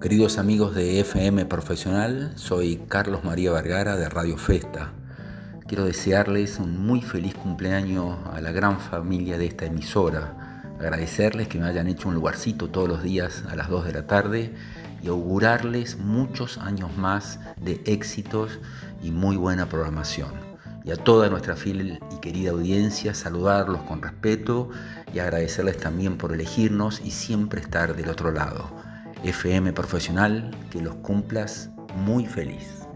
Queridos amigos de FM Profesional, soy Carlos María Vergara de Radio Festa. Quiero desearles un muy feliz cumpleaños a la gran familia de esta emisora, agradecerles que me hayan hecho un lugarcito todos los días a las 2 de la tarde y augurarles muchos años más de éxitos y muy buena programación. Y a toda nuestra fiel y querida audiencia, saludarlos con respeto y agradecerles también por elegirnos y siempre estar del otro lado. FM Profesional, que los cumplas muy feliz.